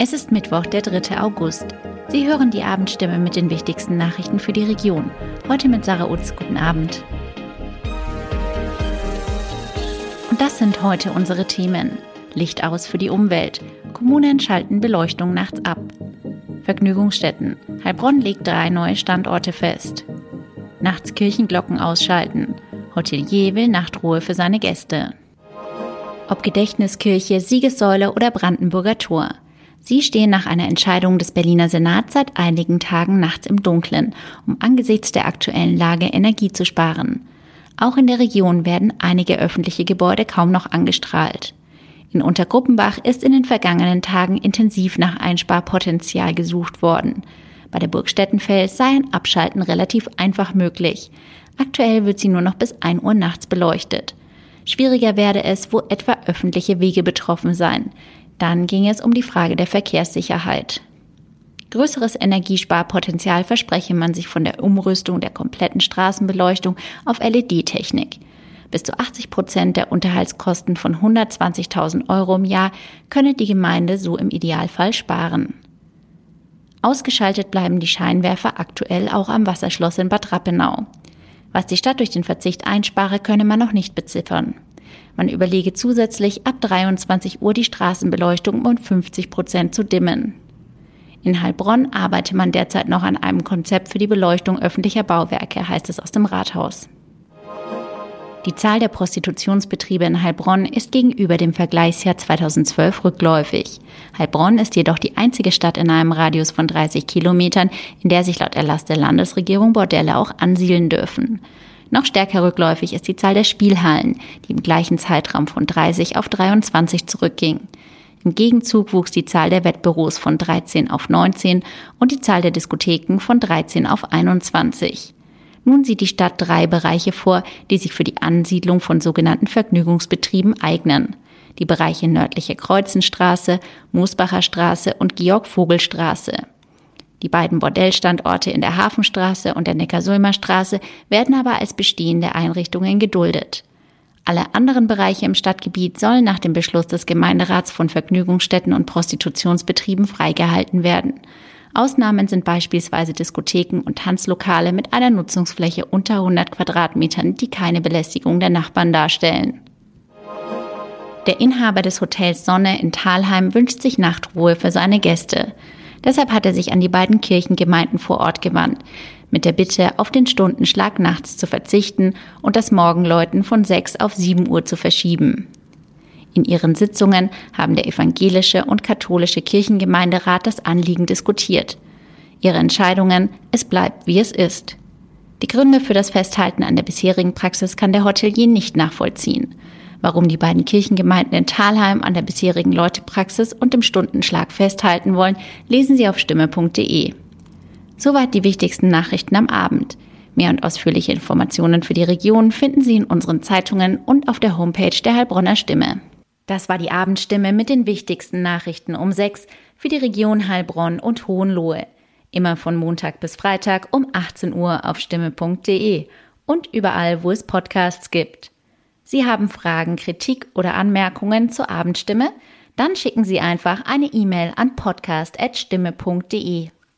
Es ist Mittwoch, der 3. August. Sie hören die Abendstimme mit den wichtigsten Nachrichten für die Region. Heute mit Sarah Utz. Guten Abend. Und das sind heute unsere Themen. Licht aus für die Umwelt. Kommunen schalten Beleuchtung nachts ab. Vergnügungsstätten. Heilbronn legt drei neue Standorte fest. Nachts Kirchenglocken ausschalten. Hotelier will Nachtruhe für seine Gäste. Ob Gedächtniskirche, Siegessäule oder Brandenburger Tor. Sie stehen nach einer Entscheidung des Berliner Senats seit einigen Tagen nachts im Dunkeln, um angesichts der aktuellen Lage Energie zu sparen. Auch in der Region werden einige öffentliche Gebäude kaum noch angestrahlt. In Untergruppenbach ist in den vergangenen Tagen intensiv nach Einsparpotenzial gesucht worden. Bei der Burg Stettenfels sei ein Abschalten relativ einfach möglich. Aktuell wird sie nur noch bis 1 Uhr nachts beleuchtet. Schwieriger werde es, wo etwa öffentliche Wege betroffen seien. Dann ging es um die Frage der Verkehrssicherheit. Größeres Energiesparpotenzial verspreche man sich von der Umrüstung der kompletten Straßenbeleuchtung auf LED-Technik. Bis zu 80 Prozent der Unterhaltskosten von 120.000 Euro im Jahr könne die Gemeinde so im Idealfall sparen. Ausgeschaltet bleiben die Scheinwerfer aktuell auch am Wasserschloss in Bad Rappenau. Was die Stadt durch den Verzicht einspare, könne man noch nicht beziffern. Man überlege zusätzlich, ab 23 Uhr die Straßenbeleuchtung um 50 Prozent zu dimmen. In Heilbronn arbeite man derzeit noch an einem Konzept für die Beleuchtung öffentlicher Bauwerke, heißt es aus dem Rathaus. Die Zahl der Prostitutionsbetriebe in Heilbronn ist gegenüber dem Vergleichsjahr 2012 rückläufig. Heilbronn ist jedoch die einzige Stadt in einem Radius von 30 Kilometern, in der sich laut Erlass der Landesregierung Bordelle auch ansiedeln dürfen. Noch stärker rückläufig ist die Zahl der Spielhallen, die im gleichen Zeitraum von 30 auf 23 zurückging. Im Gegenzug wuchs die Zahl der Wettbüros von 13 auf 19 und die Zahl der Diskotheken von 13 auf 21. Nun sieht die Stadt drei Bereiche vor, die sich für die Ansiedlung von sogenannten Vergnügungsbetrieben eignen. Die Bereiche nördliche Kreuzenstraße, Moosbacher Straße und Georg-Vogel-Straße. Die beiden Bordellstandorte in der Hafenstraße und der Neckarsulmer Straße werden aber als bestehende Einrichtungen geduldet. Alle anderen Bereiche im Stadtgebiet sollen nach dem Beschluss des Gemeinderats von Vergnügungsstätten und Prostitutionsbetrieben freigehalten werden. Ausnahmen sind beispielsweise Diskotheken und Tanzlokale mit einer Nutzungsfläche unter 100 Quadratmetern, die keine Belästigung der Nachbarn darstellen. Der Inhaber des Hotels Sonne in Thalheim wünscht sich Nachtruhe für seine Gäste. Deshalb hat er sich an die beiden Kirchengemeinden vor Ort gewandt, mit der Bitte, auf den Stundenschlag nachts zu verzichten und das Morgenläuten von 6 auf 7 Uhr zu verschieben. In ihren Sitzungen haben der evangelische und katholische Kirchengemeinderat das Anliegen diskutiert. Ihre Entscheidungen, es bleibt wie es ist. Die Gründe für das Festhalten an der bisherigen Praxis kann der Hotelier nicht nachvollziehen. Warum die beiden Kirchengemeinden in Thalheim an der bisherigen Leutepraxis und dem Stundenschlag festhalten wollen, lesen Sie auf stimme.de. Soweit die wichtigsten Nachrichten am Abend. Mehr und ausführliche Informationen für die Region finden Sie in unseren Zeitungen und auf der Homepage der Heilbronner Stimme. Das war die Abendstimme mit den wichtigsten Nachrichten um sechs für die Region Heilbronn und Hohenlohe. Immer von Montag bis Freitag um 18 Uhr auf stimme.de und überall, wo es Podcasts gibt. Sie haben Fragen, Kritik oder Anmerkungen zur Abendstimme? Dann schicken Sie einfach eine E-Mail an podcast.stimme.de.